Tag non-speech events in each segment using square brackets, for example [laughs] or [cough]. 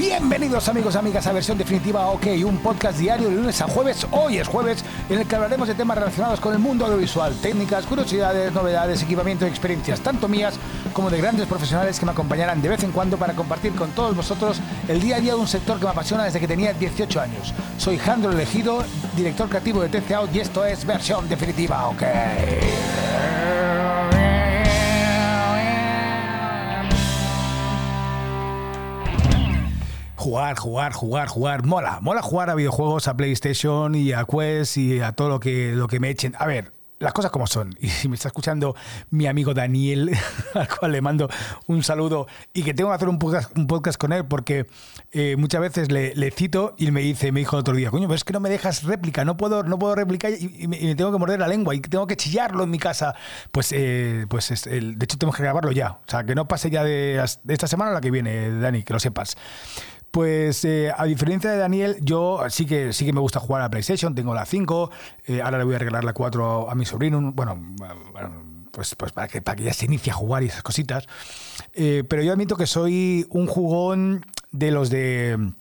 Bienvenidos amigos, amigas a versión definitiva OK, un podcast diario de lunes a jueves. Hoy es jueves en el que hablaremos de temas relacionados con el mundo audiovisual, técnicas, curiosidades, novedades, equipamiento y experiencias, tanto mías como de grandes profesionales que me acompañarán de vez en cuando para compartir con todos vosotros el día a día de un sector que me apasiona desde que tenía 18 años. Soy Jandro Elegido, director creativo de TCA y esto es versión definitiva OK. Jugar, jugar, jugar, jugar. Mola, mola jugar a videojuegos, a PlayStation y a Quest y a todo lo que, lo que me echen. A ver, las cosas como son. [laughs] Y si me está escuchando mi amigo Daniel, [laughs] al cual le mando un saludo y que tengo que hacer un podcast, un podcast con él porque eh, muchas veces le, cito y me dice, me dijo el otro día, coño, pero es que no me dejas réplica, no puedo, no puedo replicar y, me, tengo que morder la lengua y tengo que chillarlo en mi casa. Pues, eh, pues de hecho tengo que grabarlo ya. O sea, que no pase ya de, de esta semana a la que viene, Dani, que lo sepas. Pues eh, a diferencia de Daniel, yo sí que sí que me gusta jugar a PlayStation, tengo la 5, eh, ahora le voy a regalar la 4 a mi sobrino, bueno, pues, pues para, que, para que ya se inicie a jugar y esas cositas. Eh, pero yo admito que soy un jugón de los de,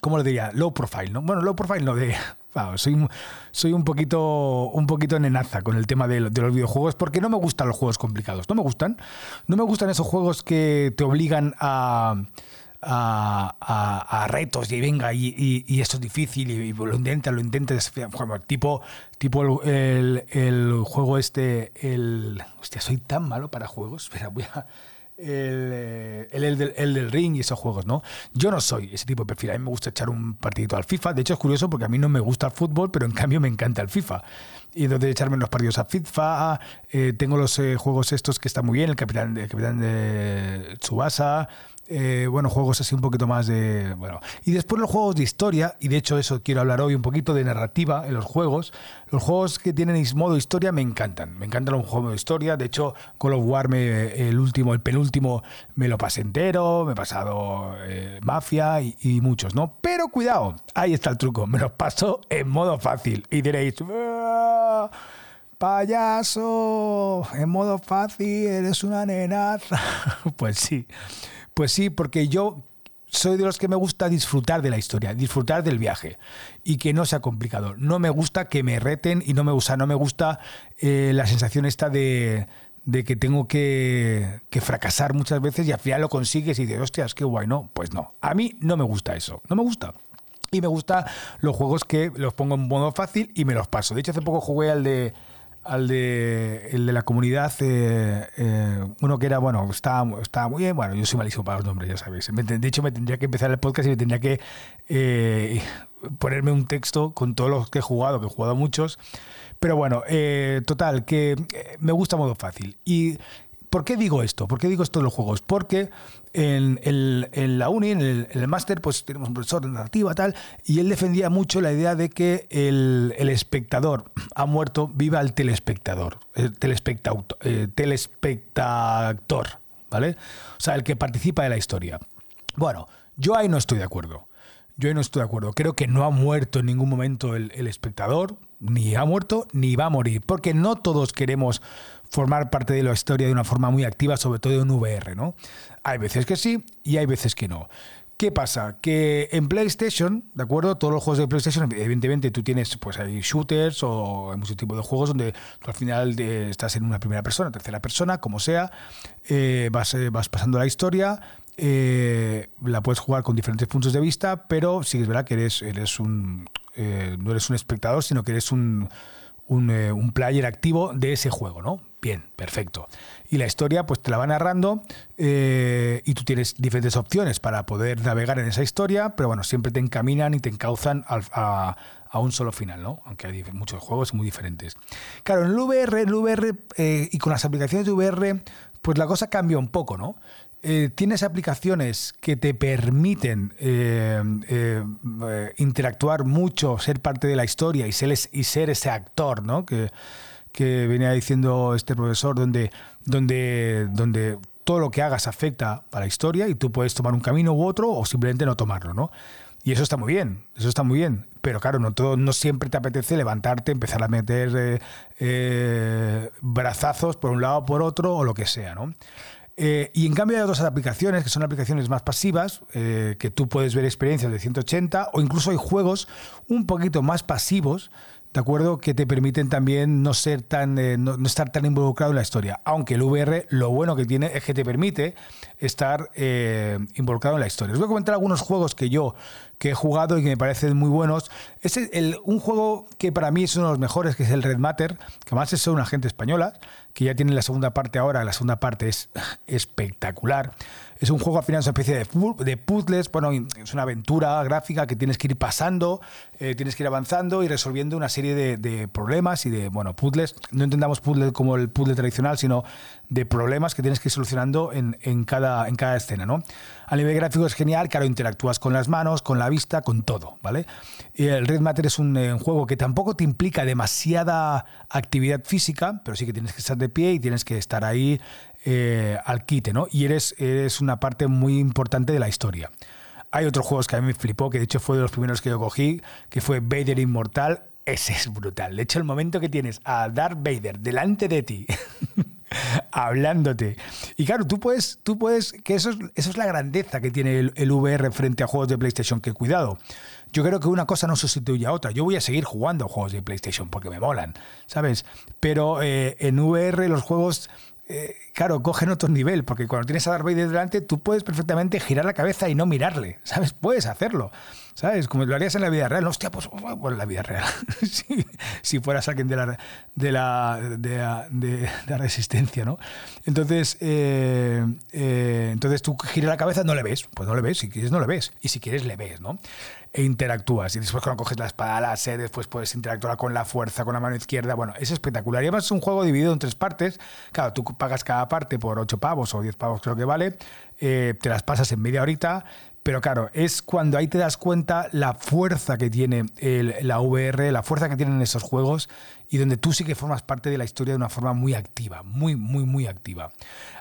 ¿cómo lo diría? Low profile, ¿no? Bueno, low profile no, de... [laughs] soy, soy un poquito un poquito nenaza con el tema de, de, los videojuegos porque no me gustan los juegos complicados. No me gustan. No me gustan esos juegos que te obligan a a, retos y venga, y, esto es difícil, y, lo intenta, lo intenta, tipo, tipo el, juego este, el... Hostia, soy tan malo para juegos, [laughs] espera, voy a... El, del, el, del, ring y esos juegos, ¿no? Yo no soy ese tipo de perfil. A mí me gusta echar un partidito al FIFA. De hecho, es curioso porque a mí no me gusta el fútbol, pero en cambio me encanta el FIFA. Y entonces echarme los partidos a FIFA. Eh, tengo los eh, juegos estos que están muy bien, el Capitán, el capitán de Tsubasa. Eh, bueno, juegos así un poquito más de. Bueno. Y después los juegos de historia, y de hecho eso quiero hablar hoy un poquito de narrativa en los juegos. Los juegos que tienen modo historia me encantan. Me encantan los juegos de historia. De hecho, Call of War, el último, el penúltimo, me lo pasé entero. Me he pasado eh, Mafia y, muchos, ¿no? Pero cuidado, ahí está el truco. Me los paso en modo fácil. Y diréis. Ah, payaso, en modo fácil, eres una nenaza. [laughs] pues sí. Pues sí, porque yo soy de los que me gusta disfrutar de la historia, disfrutar del viaje y que no sea complicado. No me gusta que me reten y no me gusta, no me gusta eh, la sensación esta de, que tengo que, fracasar muchas veces y al final lo consigues y dices, hostias, qué guay, no. Pues no, a mí no me gusta eso, no me gusta. Y me gusta los juegos que los pongo en modo fácil y me los paso. De hecho, hace poco jugué al de al de, el de la comunidad, eh, eh, uno que era, bueno, estaba, estaba muy bien, bueno, yo soy malísimo para los nombres, ya sabéis. De hecho, me tendría que empezar el podcast y me tendría que eh, ponerme un texto con todos los que he jugado, que he jugado muchos. Pero bueno, total, que me gusta modo fácil. Y ¿Por qué digo esto? ¿Por qué digo esto de los juegos? Porque en, la uni, en el, máster, pues tenemos un profesor de narrativa tal, y él defendía mucho la idea de que el, espectador ha muerto, viva el telespectador, el telespectador, eh, ¿vale? O sea, el que participa de la historia. Bueno, yo ahí no estoy de acuerdo. Yo no estoy de acuerdo. Creo que no ha muerto en ningún momento el, el espectador, ni ha muerto, ni va a morir, porque no todos queremos formar parte de la historia de una forma muy activa, sobre todo en VR, ¿no? Hay veces que sí y hay veces que no. ¿Qué pasa? Que en PlayStation, ¿de acuerdo? Todos los juegos de PlayStation, evidentemente tú tienes, pues hay shooters o hay muchos tipos de juegos donde tú al final estás en una primera persona, tercera persona, como sea, eh, vas, eh, vas pasando la historia, eh, la puedes jugar con diferentes puntos de vista, pero sí es verdad que eres, un, no eres un espectador, sino que eres un, un, un player activo de ese juego, ¿no? Bien, perfecto. Y la historia, pues te la va narrando eh, y tú tienes diferentes opciones para poder navegar en esa historia, pero bueno, siempre te encaminan y te encauzan a, un solo final, ¿no? Aunque hay muchos juegos muy diferentes. Claro, en el VR, el VR eh, y con las aplicaciones de VR, pues la cosa cambia un poco, ¿no? Eh, tienes aplicaciones que te permiten interactuar mucho, ser parte de la historia y ser, ese actor, ¿no? Que, venía diciendo este profesor, donde, donde, donde todo lo que hagas afecta a la historia y tú puedes tomar un camino u otro o simplemente no tomarlo, ¿no? Y eso está muy bien, eso está muy bien. Pero claro, no, todo, no siempre te apetece levantarte, empezar a meter eh, eh, brazazos por un lado o por otro o lo que sea, ¿no? Eh, y en cambio hay otras aplicaciones que son aplicaciones más pasivas, eh, que tú puedes ver experiencias de 180 o incluso hay juegos un poquito más pasivos ¿de acuerdo? Que te permiten también no ser tan, eh, no, estar tan involucrado en la historia. Aunque el VR lo bueno que tiene es que te permite estar involucrado en la historia. Os voy a comentar algunos juegos que yo que he jugado y que me parecen muy buenos. Es el, un juego que para mí es uno de los mejores, que es el Red Matter, que además es una gente española, que ya tiene la segunda parte ahora. La segunda parte es [laughs] espectacular. Es un juego al final, es una especie de, de puzzles, bueno, es una aventura gráfica que tienes que ir pasando, eh, tienes que ir avanzando y resolviendo una serie de, problemas y de, bueno, puzzles. No entendamos puzzles como el puzzle tradicional, sino de problemas que tienes que ir solucionando en, en, cada, en cada escena, ¿no? A nivel gráfico es genial, claro, interactúas con las manos, con la vista, con todo, ¿vale? El Red Matter es un, eh, un juego que tampoco te implica demasiada actividad física, pero sí que tienes que estar de pie y tienes que estar ahí eh, al quite, ¿no? Y eres, eres una parte muy importante de la historia. Hay otros juegos que a mí me flipó, que de hecho fue de los primeros que yo cogí, que fue Vader Inmortal. Ese es brutal. De hecho, el momento que tienes a Darth Vader delante de ti, [laughs] hablándote. Y claro, tú puedes, tú puedes, que eso es, eso es la grandeza que tiene el, VR frente a juegos de PlayStation, que cuidado. Yo creo que una cosa no sustituye a otra. Yo voy a seguir jugando juegos de PlayStation porque me molan, ¿sabes? Pero eh, en VR los juegos eh, claro, cogen otro nivel, porque cuando tienes a Darth Vader delante, tú puedes perfectamente girar la cabeza y no mirarle, [laughs] ¿sabes? Puedes hacerlo, ¿sabes? Como lo harías en la vida real. Hostia, pues, pues en la vida real. [laughs] si, si, fueras alguien de la, de la, de, la resistencia, ¿no? Entonces, eh, eh, entonces tú giras la cabeza, no le ves, pues no le ves, si quieres no le ves, y si quieres le ves, ¿no? E interactúas. Y después cuando coges la espada láser, después puedes interactuar con la fuerza, con la mano izquierda. Bueno, es espectacular. Y además es un juego dividido en tres partes. Claro, tú pagas cada parte por 8 pavos o 10 pavos creo que vale. Eh, te las pasas en media horita. Pero claro, es cuando ahí te das cuenta la fuerza que tiene la VR, la fuerza que tienen esos juegos y donde tú sí que formas parte de la historia de una forma muy activa, muy, muy, muy activa.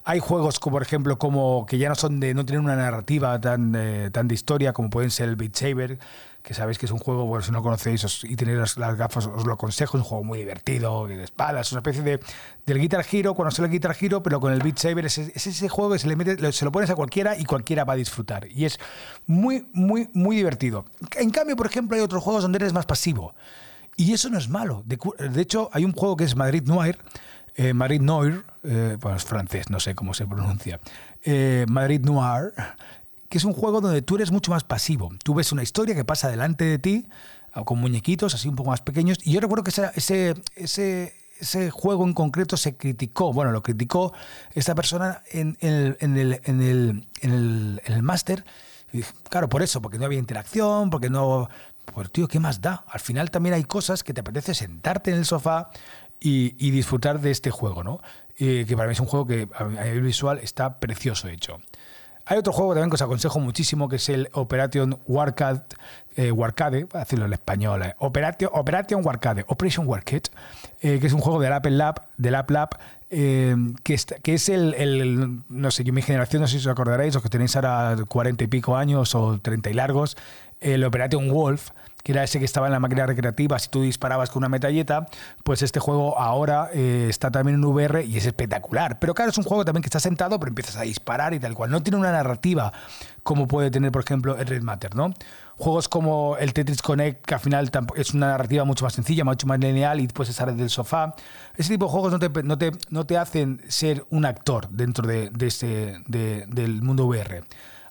Hay juegos, como por ejemplo, como que ya no son de, no tienen una narrativa tan, eh, tan de historia como pueden ser el Beat Saber, que sabéis que es un juego, bueno, si no conocéis y tenéis las, gafas, os lo aconsejo, es un juego muy divertido, de espadas, es una especie de del Guitar Hero, cuando sale el Guitar Hero, pero con el Beat Saber es, ese juego que se, le mete, se lo pones a cualquiera y cualquiera va a disfrutar. Y es muy, muy, muy divertido. En cambio, por ejemplo, hay otros juegos donde eres más pasivo. Y eso no es malo. De, hecho, hay un juego que es Madrid Noir, eh, Madrid Noir, eh, bueno, es francés, no sé cómo se pronuncia, eh, Madrid Noir, que es un juego donde tú eres mucho más pasivo. Tú ves una historia que pasa delante de ti, con muñequitos así un poco más pequeños, y yo recuerdo que ese, ese, ese juego en concreto se criticó, bueno, lo criticó esta persona en, el, en el, en el, en el, el máster, claro, por eso, porque no había interacción, porque no pues tío, ¿qué más da? Al final también hay cosas que te apetece sentarte en el sofá y, disfrutar de este juego, ¿no? que para mí es un juego que a nivel visual está precioso hecho. Hay otro juego también que os aconsejo muchísimo, que es el Operation Warcade, eh, Warcade, para decirlo en español, eh, Operation, Warcade, Operation Warcade, eh, que es un juego del Apple Lab, del App Lab, eh, que, que, es el, no sé, yo mi generación, no sé si os acordaréis, los que tenéis ahora 40 y pico años o 30 y largos, el Operation Wolf, que era ese que estaba en la máquina recreativa, si tú disparabas con una metalleta, pues este juego ahora eh, está también en VR y es espectacular. Pero claro, es un juego también que está sentado, pero empiezas a disparar y tal cual. No tiene una narrativa como puede tener, por ejemplo, el Red Matter, ¿no? Juegos como el Tetris Connect, que al final es una narrativa mucho más sencilla, mucho más lineal y puedes estar desde el sofá. Ese tipo de juegos no te, no te, no te hacen ser un actor dentro de, este, de, del mundo VR.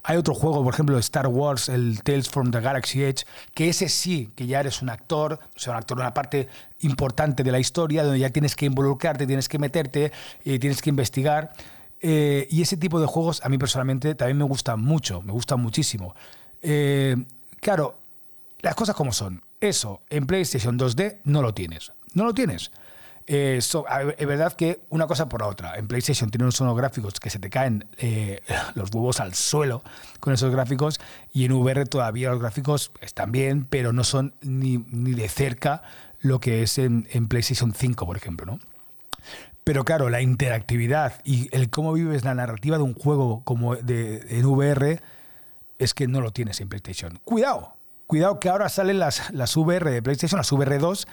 Hay otro juego, por ejemplo, Star Wars, el Tales from the Galaxy Edge, que ese sí, que ya eres un actor, o sea, un actor de una parte importante de la historia, donde ya tienes que involucrarte, tienes que meterte, eh, tienes que investigar. Eh, y ese tipo de juegos a mí personalmente también me gustan mucho, me gustan muchísimo. Eh, claro, las cosas como son. Eso en PlayStation 2D no lo tienes. No lo tienes. Eh, es verdad que una cosa por otra. En PlayStation tiene unos gráficos que se te caen eh, [laughs] los huevos al suelo con esos gráficos y en VR todavía los gráficos están bien, pero no son ni, de cerca lo que es en, PlayStation 5, por ejemplo, ¿no? Pero claro, la interactividad y el cómo vives la narrativa de un juego como de, en VR es que no lo tienes en PlayStation. Cuidado, Cuidado que ahora salen las, las VR de PlayStation, las VR 2,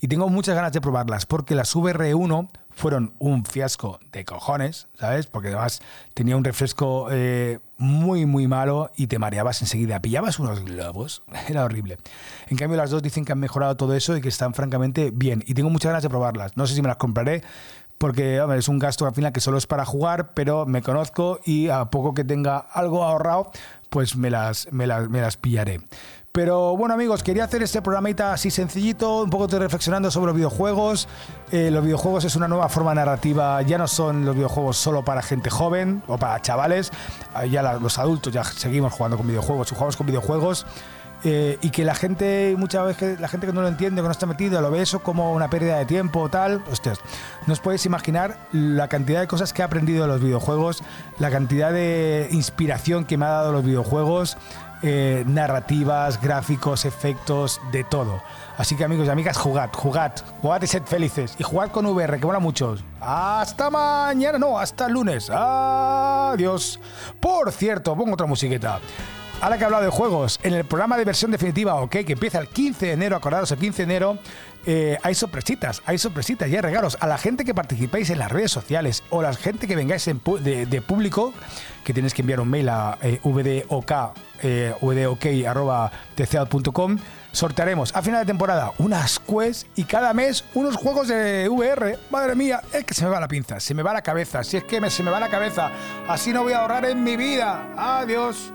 y tengo muchas ganas de probarlas, porque las VR 1 fueron un fiasco de cojones, ¿sabes? Porque además tenía un refresco eh, muy, muy malo y te mareabas enseguida. Pillabas unos globos, [laughs] era horrible. En cambio, las dos dicen que han mejorado todo eso y que están francamente bien. Y tengo muchas ganas de probarlas. No sé si me las compraré, porque es un gasto al final que solo es para jugar, pero me conozco y a poco que tenga algo ahorrado, pues me las, me las, me las pillaré. Pero bueno amigos, quería hacer este programita así sencillito, un poco reflexionando sobre los videojuegos. Eh, los videojuegos es una nueva forma narrativa, ya no son los videojuegos solo para gente joven o para chavales, ah, ya los adultos ya seguimos jugando con videojuegos y jugamos con videojuegos. Eh, y que la gente, muchas veces, la gente que no lo entiende, que no está metido, lo ve eso como una pérdida de tiempo o tal. Hostias, no os podéis imaginar la cantidad de cosas que he aprendido de los videojuegos, la cantidad de inspiración que me ha dado los videojuegos, eh, narrativas, gráficos, efectos, de todo. Así que amigos y amigas, jugad, jugad, jugad y sed felices. Y jugad con VR, que mola mucho. Hasta mañana, no, hasta el lunes. Adiós. Por cierto, pongo otra musiqueta. Ahora que he hablado de juegos, en el programa de versión definitiva, ok, que empieza el 15 de enero, acordaros, el 15 de enero, eh, hay sorpresitas, hay sorpresitas y hay regalos. A la gente que participáis en las redes sociales o la gente que vengáis de, público, que tenéis que enviar un mail a eh, vdok, eh, vdok.tcead.com, sortearemos a final de temporada unas quests y cada mes unos juegos de VR. Madre mía, es que se me va la pinza, se me va la cabeza, si es que se me va la cabeza, así no voy a ahorrar en mi vida. Adiós.